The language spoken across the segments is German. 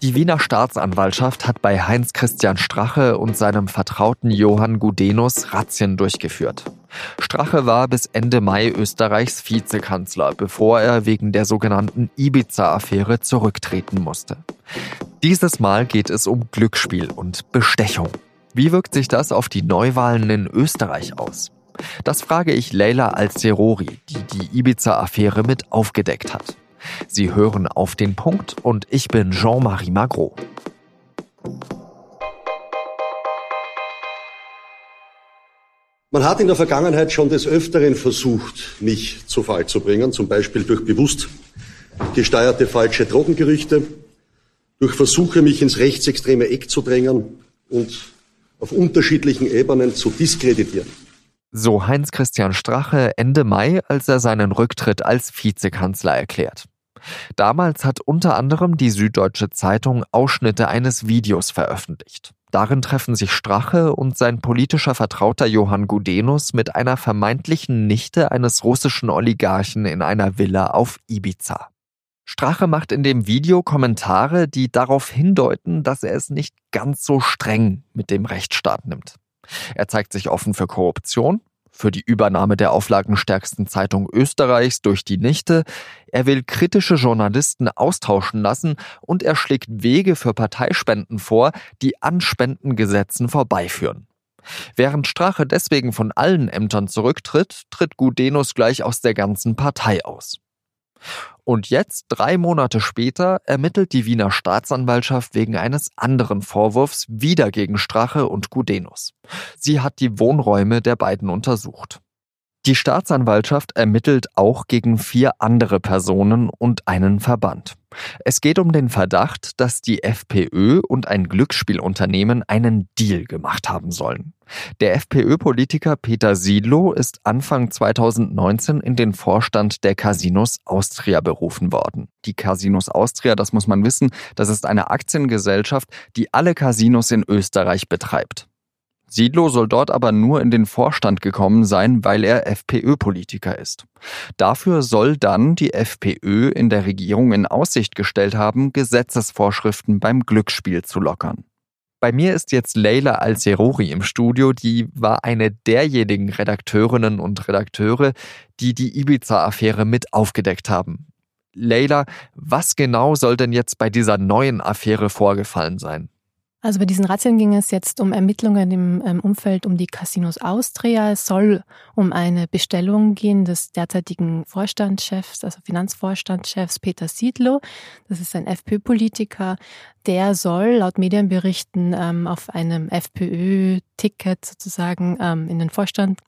Die Wiener Staatsanwaltschaft hat bei Heinz Christian Strache und seinem Vertrauten Johann Gudenus Razzien durchgeführt. Strache war bis Ende Mai Österreichs Vizekanzler, bevor er wegen der sogenannten Ibiza-Affäre zurücktreten musste. Dieses Mal geht es um Glücksspiel und Bestechung. Wie wirkt sich das auf die Neuwahlen in Österreich aus? Das frage ich Leila Al-Serori, die die Ibiza-Affäre mit aufgedeckt hat. Sie hören auf den Punkt und ich bin Jean-Marie Magro. Man hat in der Vergangenheit schon des Öfteren versucht, mich zu Fall zu bringen, zum Beispiel durch bewusst gesteuerte falsche Drogengerüchte, durch Versuche, mich ins rechtsextreme Eck zu drängen und auf unterschiedlichen Ebenen zu diskreditieren. So Heinz Christian Strache Ende Mai, als er seinen Rücktritt als Vizekanzler erklärt. Damals hat unter anderem die Süddeutsche Zeitung Ausschnitte eines Videos veröffentlicht. Darin treffen sich Strache und sein politischer Vertrauter Johann Gudenus mit einer vermeintlichen Nichte eines russischen Oligarchen in einer Villa auf Ibiza. Strache macht in dem Video Kommentare, die darauf hindeuten, dass er es nicht ganz so streng mit dem Rechtsstaat nimmt. Er zeigt sich offen für Korruption, für die Übernahme der auflagenstärksten Zeitung Österreichs durch die Nichte, er will kritische Journalisten austauschen lassen und er schlägt Wege für Parteispenden vor, die an Spendengesetzen vorbeiführen. Während Strache deswegen von allen Ämtern zurücktritt, tritt Gudenus gleich aus der ganzen Partei aus. Und jetzt, drei Monate später, ermittelt die Wiener Staatsanwaltschaft wegen eines anderen Vorwurfs wieder gegen Strache und Gudenus. Sie hat die Wohnräume der beiden untersucht. Die Staatsanwaltschaft ermittelt auch gegen vier andere Personen und einen Verband. Es geht um den Verdacht, dass die FPÖ und ein Glücksspielunternehmen einen Deal gemacht haben sollen. Der FPÖ-Politiker Peter Siedlow ist Anfang 2019 in den Vorstand der Casinos Austria berufen worden. Die Casinos Austria, das muss man wissen, das ist eine Aktiengesellschaft, die alle Casinos in Österreich betreibt. Siedlow soll dort aber nur in den Vorstand gekommen sein, weil er FPÖ-Politiker ist. Dafür soll dann die FPÖ in der Regierung in Aussicht gestellt haben, Gesetzesvorschriften beim Glücksspiel zu lockern. Bei mir ist jetzt Leila Al-Seruri im Studio, die war eine derjenigen Redakteurinnen und Redakteure, die die Ibiza-Affäre mit aufgedeckt haben. Leila, was genau soll denn jetzt bei dieser neuen Affäre vorgefallen sein? Also bei diesen Razzien ging es jetzt um Ermittlungen im ähm, Umfeld um die Casinos Austria. Es soll um eine Bestellung gehen des derzeitigen Vorstandschefs, also Finanzvorstandschefs Peter Siedlow. Das ist ein FPÖ-Politiker. Der soll laut Medienberichten ähm, auf einem FPÖ-Ticket sozusagen ähm, in den Vorstand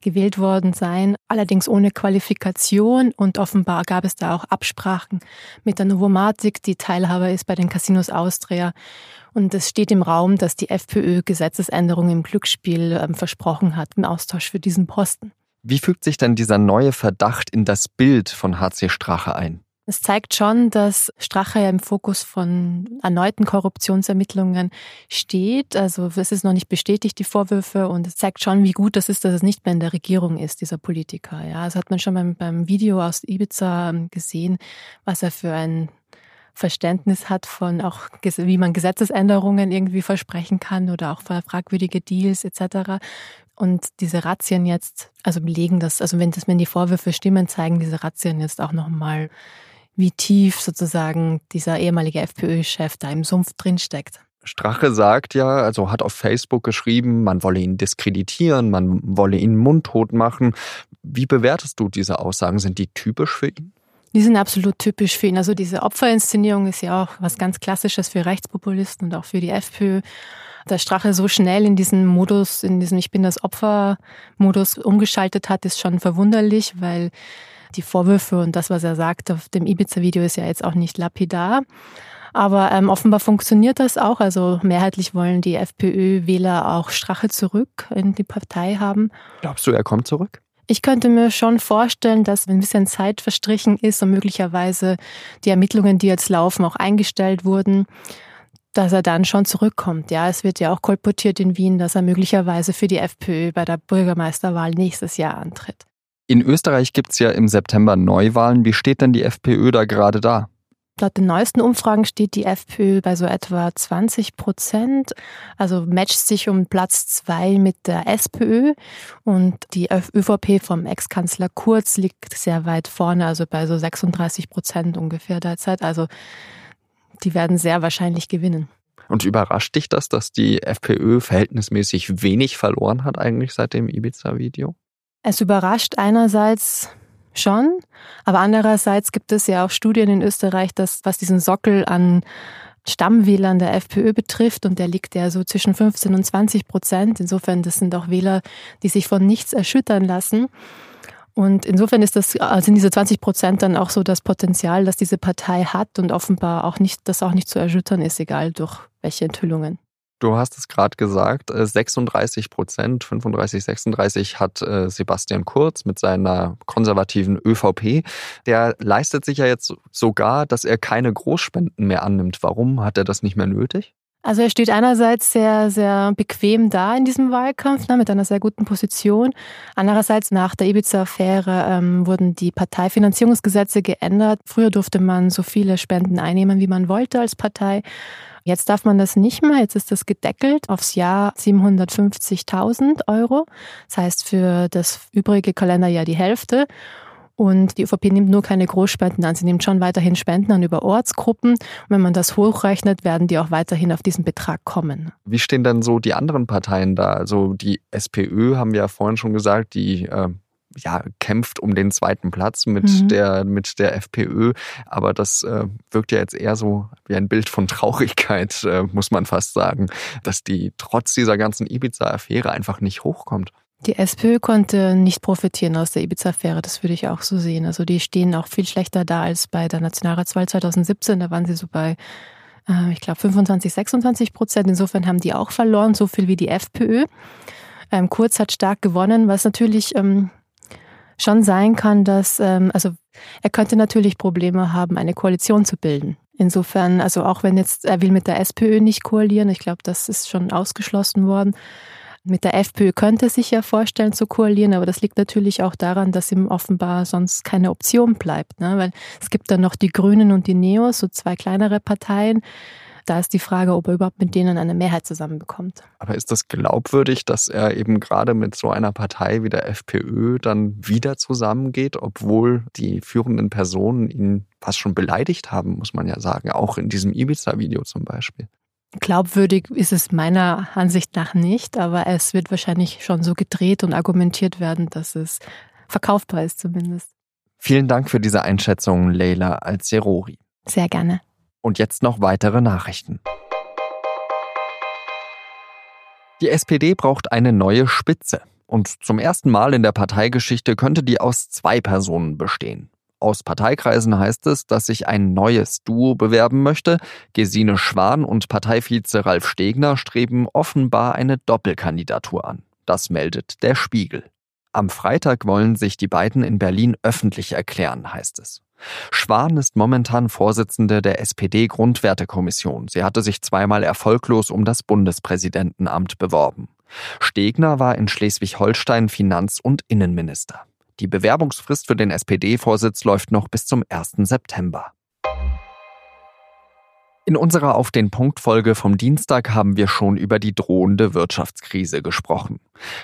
gewählt worden sein, allerdings ohne Qualifikation und offenbar gab es da auch Absprachen mit der Novomatic, die Teilhaber ist bei den Casinos Austria. Und es steht im Raum, dass die FPÖ Gesetzesänderungen im Glücksspiel äh, versprochen hat im Austausch für diesen Posten. Wie fügt sich denn dieser neue Verdacht in das Bild von HC Strache ein? Es zeigt schon, dass Strache ja im Fokus von erneuten Korruptionsermittlungen steht. Also es ist noch nicht bestätigt, die Vorwürfe, und es zeigt schon, wie gut das ist, dass es nicht mehr in der Regierung ist, dieser Politiker. Ja, das hat man schon beim, beim Video aus Ibiza ähm, gesehen, was er für ein Verständnis hat von auch, wie man Gesetzesänderungen irgendwie versprechen kann oder auch fragwürdige Deals etc. Und diese Razzien jetzt, also belegen das, also wenn das, wenn die Vorwürfe stimmen, zeigen diese Razzien jetzt auch nochmal wie tief sozusagen dieser ehemalige FPÖ-Chef da im Sumpf drinsteckt. Strache sagt ja, also hat auf Facebook geschrieben, man wolle ihn diskreditieren, man wolle ihn mundtot machen. Wie bewertest du diese Aussagen? Sind die typisch für ihn? Die sind absolut typisch für ihn. Also diese Opferinszenierung ist ja auch was ganz Klassisches für Rechtspopulisten und auch für die FPÖ. Dass Strache so schnell in diesen Modus, in diesen Ich bin das Opfer-Modus umgeschaltet hat, ist schon verwunderlich, weil die Vorwürfe und das, was er sagt auf dem Ibiza-Video, ist ja jetzt auch nicht lapidar. Aber ähm, offenbar funktioniert das auch. Also mehrheitlich wollen die FPÖ-Wähler auch Strache zurück in die Partei haben. Glaubst du, er kommt zurück? Ich könnte mir schon vorstellen, dass wenn ein bisschen Zeit verstrichen ist und möglicherweise die Ermittlungen, die jetzt laufen, auch eingestellt wurden, dass er dann schon zurückkommt. Ja, es wird ja auch kolportiert in Wien, dass er möglicherweise für die FPÖ bei der Bürgermeisterwahl nächstes Jahr antritt. In Österreich gibt es ja im September Neuwahlen. Wie steht denn die FPÖ da gerade da? Laut den neuesten Umfragen steht die FPÖ bei so etwa 20 Prozent, also matcht sich um Platz zwei mit der SPÖ und die ÖVP vom Ex-Kanzler Kurz liegt sehr weit vorne, also bei so 36 Prozent ungefähr derzeit. Also die werden sehr wahrscheinlich gewinnen. Und überrascht dich das, dass die FPÖ verhältnismäßig wenig verloren hat eigentlich seit dem Ibiza-Video? Es überrascht einerseits schon, aber andererseits gibt es ja auch Studien in Österreich, dass was diesen Sockel an Stammwählern der FPÖ betrifft und der liegt ja so zwischen 15 und 20 Prozent. Insofern, das sind auch Wähler, die sich von nichts erschüttern lassen. Und insofern ist das, äh, sind diese 20 Prozent dann auch so das Potenzial, das diese Partei hat und offenbar auch nicht, das auch nicht zu erschüttern ist, egal durch welche Enthüllungen. Du hast es gerade gesagt, 36 äh, Prozent, 35, 36 hat äh, Sebastian Kurz mit seiner konservativen ÖVP. Der leistet sich ja jetzt sogar, dass er keine Großspenden mehr annimmt. Warum hat er das nicht mehr nötig? Also er steht einerseits sehr, sehr bequem da in diesem Wahlkampf, ne, mit einer sehr guten Position. Andererseits nach der Ibiza-Affäre ähm, wurden die Parteifinanzierungsgesetze geändert. Früher durfte man so viele Spenden einnehmen, wie man wollte als Partei. Jetzt darf man das nicht mehr. Jetzt ist das gedeckelt aufs Jahr 750.000 Euro. Das heißt für das übrige Kalenderjahr die Hälfte. Und die ÖVP nimmt nur keine Großspenden an. Sie nimmt schon weiterhin Spenden an über Ortsgruppen. Und wenn man das hochrechnet, werden die auch weiterhin auf diesen Betrag kommen. Wie stehen denn so die anderen Parteien da? Also die SPÖ haben ja vorhin schon gesagt, die äh, ja, kämpft um den zweiten Platz mit, mhm. der, mit der FPÖ. Aber das äh, wirkt ja jetzt eher so wie ein Bild von Traurigkeit, äh, muss man fast sagen, dass die trotz dieser ganzen Ibiza-Affäre einfach nicht hochkommt. Die SPÖ konnte nicht profitieren aus der Ibiza-Affäre, das würde ich auch so sehen. Also die stehen auch viel schlechter da als bei der Nationalratswahl 2017. Da waren sie so bei, äh, ich glaube, 25, 26 Prozent. Insofern haben die auch verloren, so viel wie die FPÖ. Ähm, Kurz hat stark gewonnen, was natürlich ähm, schon sein kann, dass, ähm, also er könnte natürlich Probleme haben, eine Koalition zu bilden. Insofern, also auch wenn jetzt, er will mit der SPÖ nicht koalieren, ich glaube, das ist schon ausgeschlossen worden. Mit der FPÖ könnte er sich ja vorstellen zu koalieren, aber das liegt natürlich auch daran, dass ihm offenbar sonst keine Option bleibt. Ne? Weil es gibt dann noch die Grünen und die Neos, so zwei kleinere Parteien, da ist die Frage, ob er überhaupt mit denen eine Mehrheit zusammenbekommt. Aber ist das glaubwürdig, dass er eben gerade mit so einer Partei wie der FPÖ dann wieder zusammengeht, obwohl die führenden Personen ihn fast schon beleidigt haben, muss man ja sagen, auch in diesem Ibiza-Video zum Beispiel? Glaubwürdig ist es meiner Ansicht nach nicht, aber es wird wahrscheinlich schon so gedreht und argumentiert werden, dass es verkaufbar ist zumindest. Vielen Dank für diese Einschätzung, Leila Alzerori. Sehr gerne. Und jetzt noch weitere Nachrichten. Die SPD braucht eine neue Spitze. Und zum ersten Mal in der Parteigeschichte könnte die aus zwei Personen bestehen. Aus Parteikreisen heißt es, dass sich ein neues Duo bewerben möchte. Gesine Schwan und Parteivize Ralf Stegner streben offenbar eine Doppelkandidatur an. Das meldet der Spiegel. Am Freitag wollen sich die beiden in Berlin öffentlich erklären, heißt es. Schwan ist momentan Vorsitzende der SPD-Grundwertekommission. Sie hatte sich zweimal erfolglos um das Bundespräsidentenamt beworben. Stegner war in Schleswig-Holstein Finanz- und Innenminister. Die Bewerbungsfrist für den SPD-Vorsitz läuft noch bis zum 1. September. In unserer Auf den Punkt Folge vom Dienstag haben wir schon über die drohende Wirtschaftskrise gesprochen.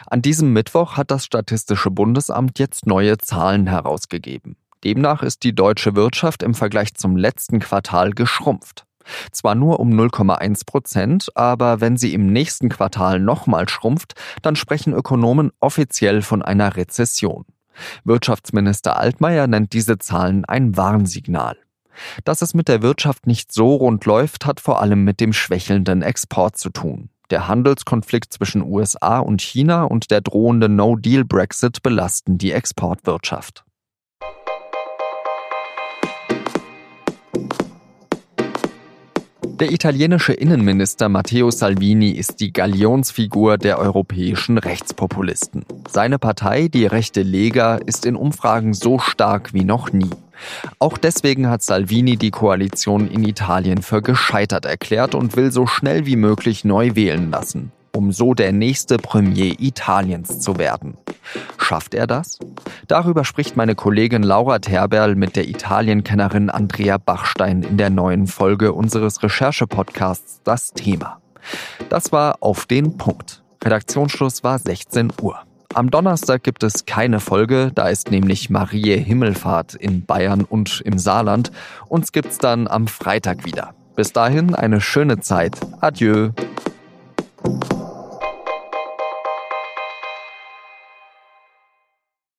An diesem Mittwoch hat das Statistische Bundesamt jetzt neue Zahlen herausgegeben. Demnach ist die deutsche Wirtschaft im Vergleich zum letzten Quartal geschrumpft. Zwar nur um 0,1 Prozent, aber wenn sie im nächsten Quartal nochmal schrumpft, dann sprechen Ökonomen offiziell von einer Rezession. Wirtschaftsminister Altmaier nennt diese Zahlen ein Warnsignal. Dass es mit der Wirtschaft nicht so rund läuft, hat vor allem mit dem schwächelnden Export zu tun. Der Handelskonflikt zwischen USA und China und der drohende No-Deal-Brexit belasten die Exportwirtschaft. Der italienische Innenminister Matteo Salvini ist die Galionsfigur der europäischen Rechtspopulisten. Seine Partei, die rechte Lega, ist in Umfragen so stark wie noch nie. Auch deswegen hat Salvini die Koalition in Italien für gescheitert erklärt und will so schnell wie möglich neu wählen lassen. Um so der nächste Premier Italiens zu werden. Schafft er das? Darüber spricht meine Kollegin Laura Terberl mit der Italienkennerin Andrea Bachstein in der neuen Folge unseres Recherche-Podcasts Das Thema. Das war auf den Punkt. Redaktionsschluss war 16 Uhr. Am Donnerstag gibt es keine Folge, da ist nämlich Marie Himmelfahrt in Bayern und im Saarland. Uns gibt's dann am Freitag wieder. Bis dahin eine schöne Zeit. Adieu.